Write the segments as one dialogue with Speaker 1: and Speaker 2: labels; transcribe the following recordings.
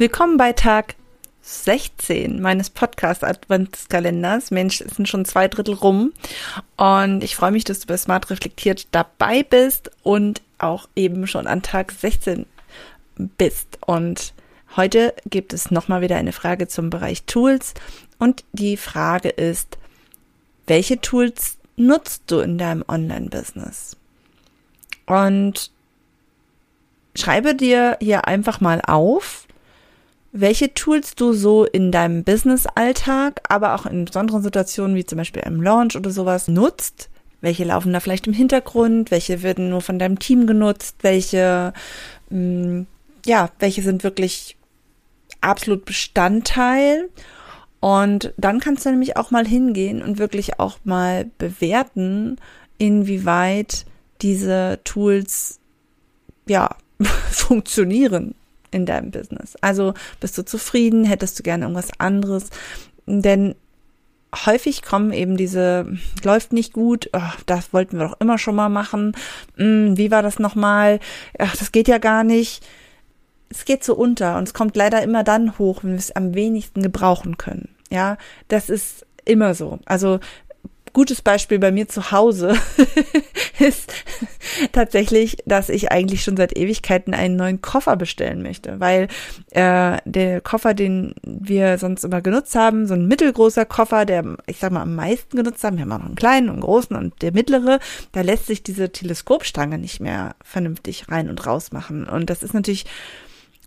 Speaker 1: Willkommen bei Tag 16 meines Podcast-Adventskalenders. Mensch, es sind schon zwei Drittel rum. Und ich freue mich, dass du bei Smart Reflektiert dabei bist und auch eben schon an Tag 16 bist. Und heute gibt es nochmal wieder eine Frage zum Bereich Tools. Und die Frage ist, welche Tools nutzt du in deinem Online-Business? Und schreibe dir hier einfach mal auf, welche Tools du so in deinem Business-Alltag, aber auch in besonderen Situationen wie zum Beispiel im Launch oder sowas nutzt. Welche laufen da vielleicht im Hintergrund? Welche werden nur von deinem Team genutzt? Welche, mh, mm, ja, welche sind wirklich absolut Bestandteil? Und dann kannst du nämlich auch mal hingehen und wirklich auch mal bewerten, inwieweit diese Tools, ja, funktionieren in deinem Business. Also bist du zufrieden, hättest du gerne irgendwas anderes, denn häufig kommen eben diese, läuft nicht gut, oh, das wollten wir doch immer schon mal machen, hm, wie war das nochmal, ach, das geht ja gar nicht. Es geht so unter und es kommt leider immer dann hoch, wenn wir es am wenigsten gebrauchen können. Ja, das ist immer so. Also gutes Beispiel bei mir zu Hause ist tatsächlich, dass ich eigentlich schon seit Ewigkeiten einen neuen Koffer bestellen möchte, weil äh, der Koffer, den wir sonst immer genutzt haben, so ein mittelgroßer Koffer, der ich sag mal am meisten genutzt haben, wir haben auch noch einen kleinen und einen großen und der mittlere, da lässt sich diese Teleskopstange nicht mehr vernünftig rein und raus machen und das ist natürlich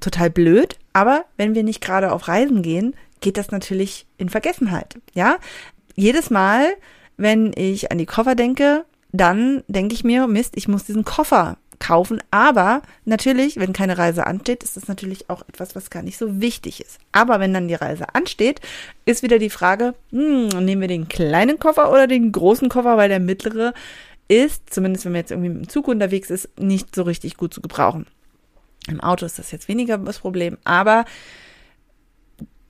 Speaker 1: total blöd, aber wenn wir nicht gerade auf Reisen gehen, geht das natürlich in Vergessenheit, ja? Jedes Mal wenn ich an die Koffer denke, dann denke ich mir, Mist, ich muss diesen Koffer kaufen. Aber natürlich, wenn keine Reise ansteht, ist das natürlich auch etwas, was gar nicht so wichtig ist. Aber wenn dann die Reise ansteht, ist wieder die Frage, hm, nehmen wir den kleinen Koffer oder den großen Koffer, weil der mittlere ist, zumindest wenn man jetzt irgendwie mit dem Zug unterwegs ist, nicht so richtig gut zu gebrauchen. Im Auto ist das jetzt weniger das Problem, aber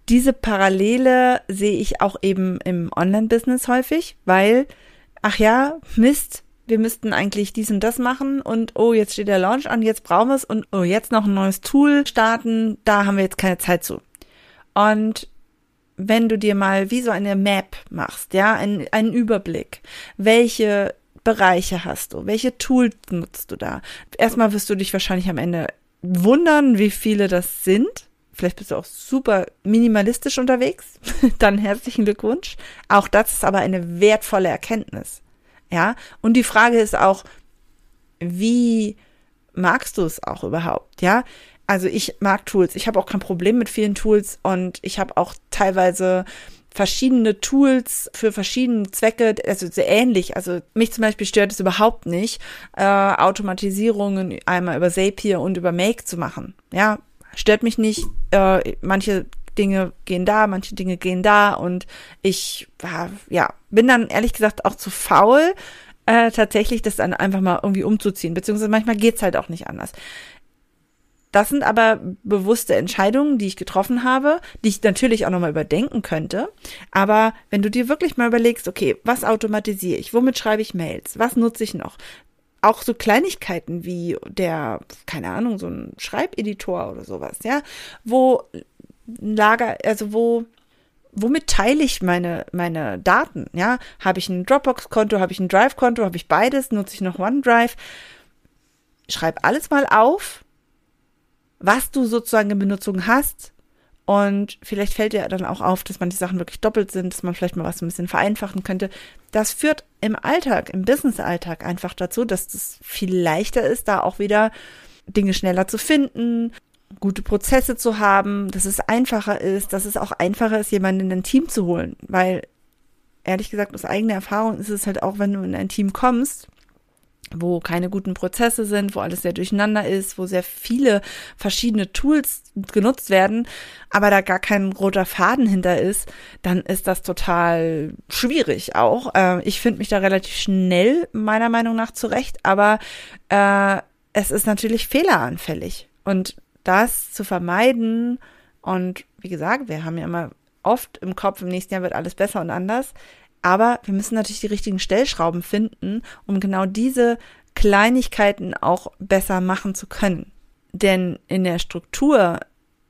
Speaker 1: diese Parallele sehe ich auch eben im Online-Business häufig, weil, ach ja, Mist, wir müssten eigentlich dies und das machen und oh, jetzt steht der Launch an, jetzt brauchen wir es und oh, jetzt noch ein neues Tool starten, da haben wir jetzt keine Zeit zu. Und wenn du dir mal wie so eine Map machst, ja, einen, einen Überblick, welche Bereiche hast du, welche Tools nutzt du da? Erstmal wirst du dich wahrscheinlich am Ende wundern, wie viele das sind Vielleicht bist du auch super minimalistisch unterwegs. Dann herzlichen Glückwunsch. Auch das ist aber eine wertvolle Erkenntnis. Ja. Und die Frage ist auch, wie magst du es auch überhaupt? Ja. Also ich mag Tools. Ich habe auch kein Problem mit vielen Tools und ich habe auch teilweise verschiedene Tools für verschiedene Zwecke, also sehr ähnlich. Also mich zum Beispiel stört es überhaupt nicht, äh, Automatisierungen einmal über Zapier und über Make zu machen. Ja, stört mich nicht. Äh, manche Dinge gehen da, manche Dinge gehen da und ich ja bin dann ehrlich gesagt auch zu faul, äh, tatsächlich das dann einfach mal irgendwie umzuziehen, beziehungsweise manchmal geht's halt auch nicht anders. Das sind aber bewusste Entscheidungen, die ich getroffen habe, die ich natürlich auch nochmal überdenken könnte. Aber wenn du dir wirklich mal überlegst, okay, was automatisiere ich? Womit schreibe ich Mails? Was nutze ich noch? Auch so Kleinigkeiten wie der, keine Ahnung, so ein Schreibeditor oder sowas, ja, wo Lager, also wo, womit teile ich meine, meine Daten, ja? Habe ich ein Dropbox-Konto, habe ich ein Drive-Konto, habe ich beides, nutze ich noch OneDrive? Schreib alles mal auf, was du sozusagen in Benutzung hast und vielleicht fällt dir dann auch auf, dass manche Sachen wirklich doppelt sind, dass man vielleicht mal was ein bisschen vereinfachen könnte. Das führt im Alltag, im Business-Alltag einfach dazu, dass es viel leichter ist, da auch wieder Dinge schneller zu finden, gute Prozesse zu haben, dass es einfacher ist, dass es auch einfacher ist, jemanden in ein Team zu holen. Weil, ehrlich gesagt, aus eigener Erfahrung ist es halt auch, wenn du in ein Team kommst, wo keine guten Prozesse sind, wo alles sehr durcheinander ist, wo sehr viele verschiedene Tools genutzt werden, aber da gar kein roter Faden hinter ist, dann ist das total schwierig auch. Äh, ich finde mich da relativ schnell meiner Meinung nach zurecht, aber äh, es ist natürlich fehleranfällig und das zu vermeiden und wie gesagt, wir haben ja immer oft im Kopf, im nächsten Jahr wird alles besser und anders, aber wir müssen natürlich die richtigen Stellschrauben finden, um genau diese Kleinigkeiten auch besser machen zu können. Denn in der Struktur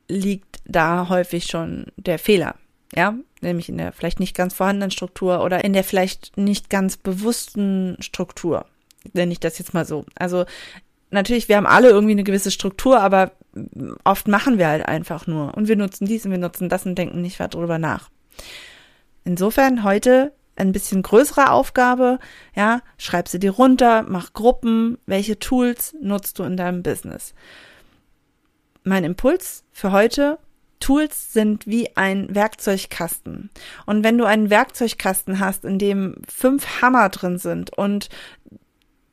Speaker 1: liegt da häufig schon der Fehler. Ja, nämlich in der vielleicht nicht ganz vorhandenen Struktur oder in der vielleicht nicht ganz bewussten Struktur. Nenne ich das jetzt mal so. Also natürlich, wir haben alle irgendwie eine gewisse Struktur, aber oft machen wir halt einfach nur. Und wir nutzen dies und wir nutzen das und denken nicht weiter drüber nach. Insofern heute ein bisschen größere Aufgabe, ja, schreib sie dir runter, mach Gruppen, welche Tools nutzt du in deinem Business. Mein Impuls für heute, Tools sind wie ein Werkzeugkasten. Und wenn du einen Werkzeugkasten hast, in dem fünf Hammer drin sind und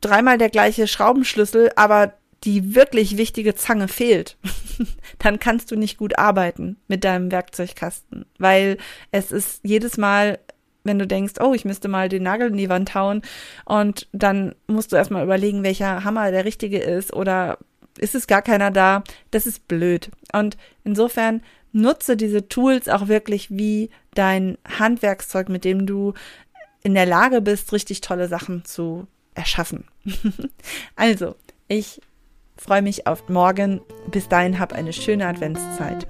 Speaker 1: dreimal der gleiche Schraubenschlüssel, aber die wirklich wichtige Zange fehlt, dann kannst du nicht gut arbeiten mit deinem Werkzeugkasten, weil es ist jedes Mal wenn du denkst, oh, ich müsste mal den Nagel in die Wand hauen und dann musst du erstmal überlegen, welcher Hammer der richtige ist oder ist es gar keiner da? Das ist blöd. Und insofern nutze diese Tools auch wirklich wie dein Handwerkszeug, mit dem du in der Lage bist, richtig tolle Sachen zu erschaffen. also, ich freue mich auf morgen. Bis dahin hab eine schöne Adventszeit.